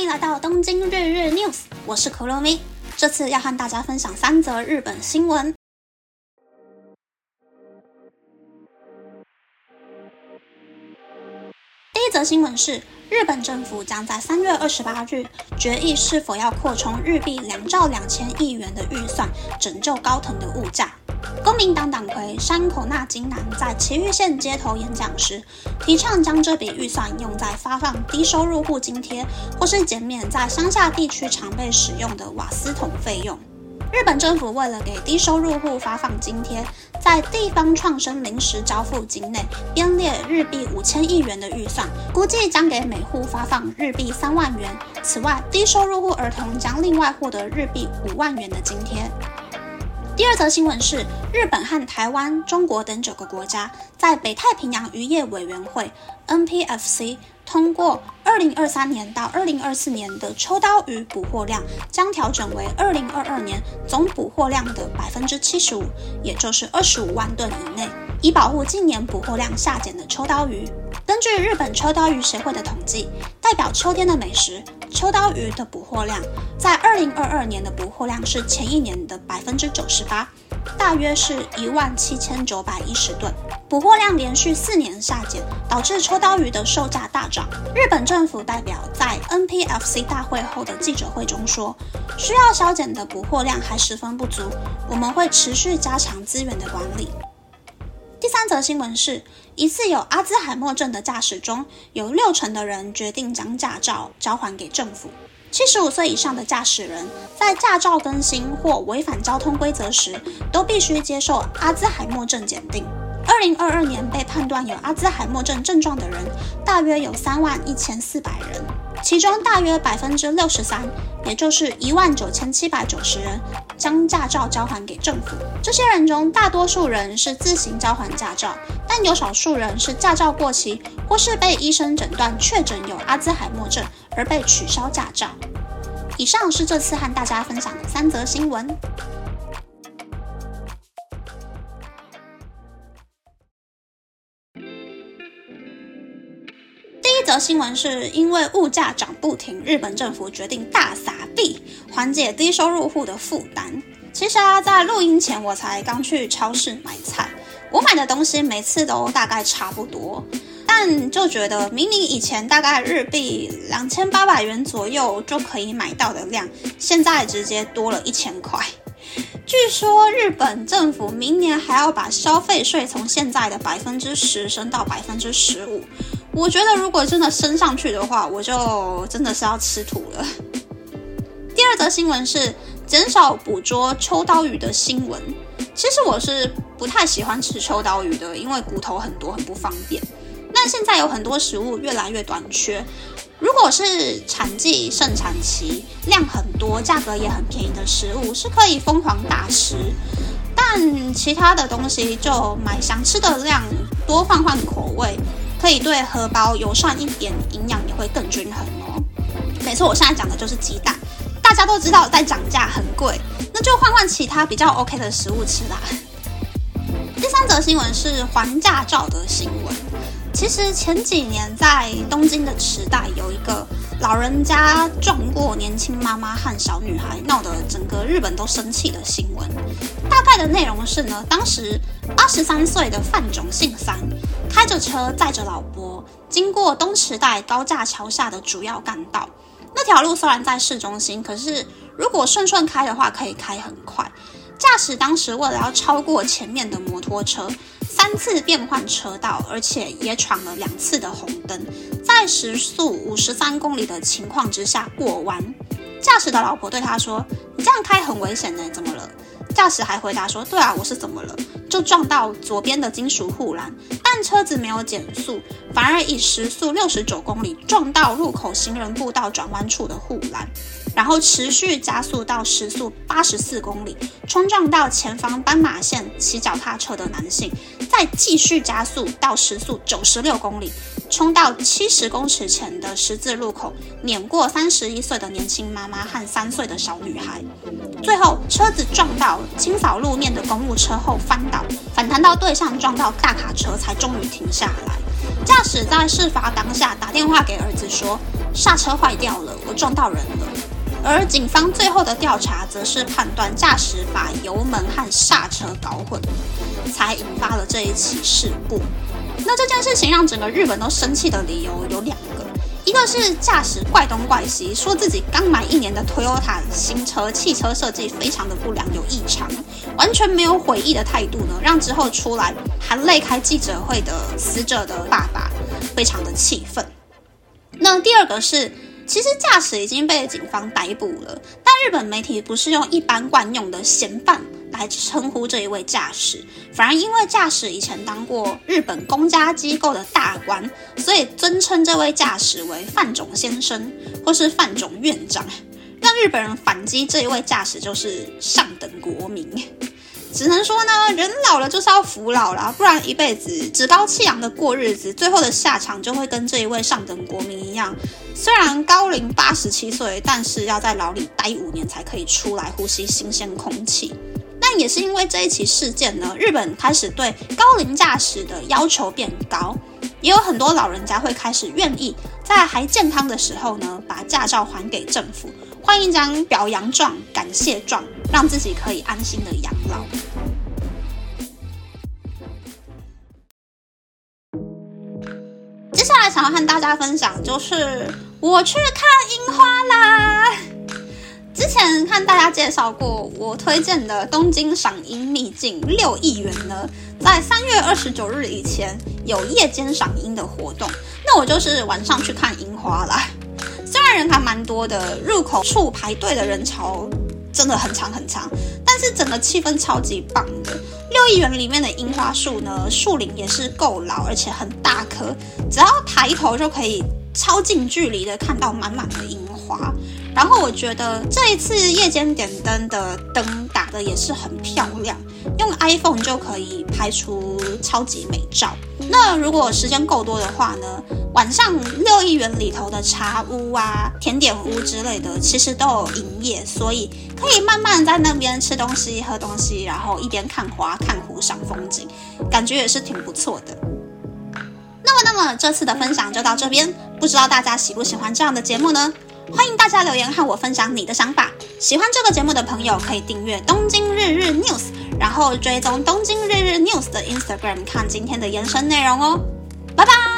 欢迎来到东京日日 news，我是 Kuromi，。这次要和大家分享三则日本新闻。第一则新闻是，日本政府将在三月二十八日决议是否要扩充日币两兆两千亿元的预算，拯救高腾的物价。公民党党魁山口纳金南在埼玉县街头演讲时，提倡将这笔预算用在发放低收入户津贴，或是减免在乡下地区常被使用的瓦斯桶费用。日本政府为了给低收入户发放津贴，在地方创生临时交付金内编列日币五千亿元的预算，估计将给每户发放日币三万元。此外，低收入户儿童将另外获得日币五万元的津贴。第二则新闻是，日本和台湾、中国等九个国家在北太平洋渔业委员会 （NPFC） 通过，二零二三年到二零二四年的秋刀鱼捕获量将调整为二零二二年总捕获量的百分之七十五，也就是二十五万吨以内，以保护近年捕获量下减的秋刀鱼。根据日本秋刀鱼协会的统计，代表秋天的美食。秋刀鱼的捕获量在二零二二年的捕获量是前一年的百分之九十八，大约是一万七千九百一十吨。捕获量连续四年下减，导致秋刀鱼的售价大涨。日本政府代表在 NPFC 大会后的记者会中说，需要削减的捕获量还十分不足，我们会持续加强资源的管理。第三则新闻是，疑似有阿兹海默症的驾驶中，有六成的人决定将驾照交还给政府。七十五岁以上的驾驶人在驾照更新或违反交通规则时，都必须接受阿兹海默症检定。二零二二年被判断有阿兹海默症症状的人，大约有三万一千四百人。其中大约百分之六十三，也就是一万九千七百九十人，将驾照交还给政府。这些人中，大多数人是自行交还驾照，但有少数人是驾照过期，或是被医生诊断确诊有阿兹海默症而被取消驾照。以上是这次和大家分享的三则新闻。第一则新闻是因为物价涨不停，日本政府决定大撒币缓解低收入户的负担。其实啊，在录音前我才刚去超市买菜，我买的东西每次都大概差不多，但就觉得明明以前大概日币两千八百元左右就可以买到的量，现在直接多了一千块。据说日本政府明年还要把消费税从现在的百分之十升到百分之十五。我觉得如果真的升上去的话，我就真的是要吃土了。第二则新闻是减少捕捉秋刀鱼的新闻。其实我是不太喜欢吃秋刀鱼的，因为骨头很多，很不方便。那现在有很多食物越来越短缺，如果是产季盛产期、量很多、价格也很便宜的食物，是可以疯狂大吃。但其他的东西就买想吃的量，多换换口味。可以对荷包友善一点，营养也会更均衡哦。没错，我现在讲的就是鸡蛋。大家都知道在涨价很贵，那就换换其他比较 OK 的食物吃啦。第三则新闻是还驾照的新闻。其实前几年在东京的池袋有一个老人家撞过年轻妈妈和小女孩，闹得整个日本都生气的新闻。大概的内容是呢，当时八十三岁的范种信三。开着车载着老婆经过东池袋高架桥下的主要干道，那条路虽然在市中心，可是如果顺顺开的话，可以开很快。驾驶当时为了要超过前面的摩托车，三次变换车道，而且也闯了两次的红灯，在时速五十三公里的情况之下过弯。驾驶的老婆对他说：“你这样开很危险呢，怎么了？”驾驶还回答说：“对啊，我是怎么了？就撞到左边的金属护栏，但车子没有减速，反而以时速六十九公里撞到路口行人步道转弯处的护栏，然后持续加速到时速八十四公里，冲撞到前方斑马线骑脚踏车的男性，再继续加速到时速九十六公里。”冲到七十公尺前的十字路口，碾过三十一岁的年轻妈妈和三岁的小女孩，最后车子撞到清扫路面的公务车后翻倒，反弹到对向撞到大卡车，才终于停下来。驾驶在事发当下打电话给儿子说：“刹车坏掉了，我撞到人了。而警方最后的调查则是判断驾驶把油门和刹车搞混，才引发了这一起事故。那这件事情让整个日本都生气的理由有两个，一个是驾驶怪东怪西，说自己刚买一年的 Toyota 新车，汽车设计非常的不良有异常，完全没有悔意的态度呢，让之后出来含泪开记者会的死者的爸爸非常的气愤。那第二个是。其实驾驶已经被警方逮捕了，但日本媒体不是用一般惯用的嫌犯来称呼这一位驾驶，反而因为驾驶以前当过日本公家机构的大官，所以尊称这位驾驶为范总先生或是范总院长，让日本人反击这一位驾驶就是上等国民。只能说呢，人老了就是要服老了，不然一辈子趾高气扬的过日子，最后的下场就会跟这一位上等国民一样。虽然高龄八十七岁，但是要在牢里待五年才可以出来呼吸新鲜空气。也是因为这一起事件呢，日本开始对高龄驾驶的要求变高，也有很多老人家会开始愿意在还健康的时候呢，把驾照还给政府，换一张表扬状、感谢状，让自己可以安心的养老。接下来想要和大家分享，就是我去看樱花啦。之前看大家介绍过，我推荐的东京赏樱秘境六亿元呢，在三月二十九日以前有夜间赏樱的活动。那我就是晚上去看樱花啦。虽然人还蛮多的，入口处排队的人潮真的很长很长，但是整个气氛超级棒的。六亿元里面的樱花树呢，树龄也是够老，而且很大棵，只要抬头就可以超近距离的看到满满的樱花。然后我觉得这一次夜间点灯的灯打的也是很漂亮，用 iPhone 就可以拍出超级美照。那如果时间够多的话呢，晚上六亿元里头的茶屋啊、甜点屋之类的，其实都有营业，所以可以慢慢在那边吃东西、喝东西，然后一边看花、看湖、赏风景，感觉也是挺不错的。那么，那么这次的分享就到这边，不知道大家喜不喜欢这样的节目呢？欢迎大家留言和我分享你的想法。喜欢这个节目的朋友可以订阅东京日日 news，然后追踪东京日日 news 的 Instagram 看今天的延伸内容哦。拜拜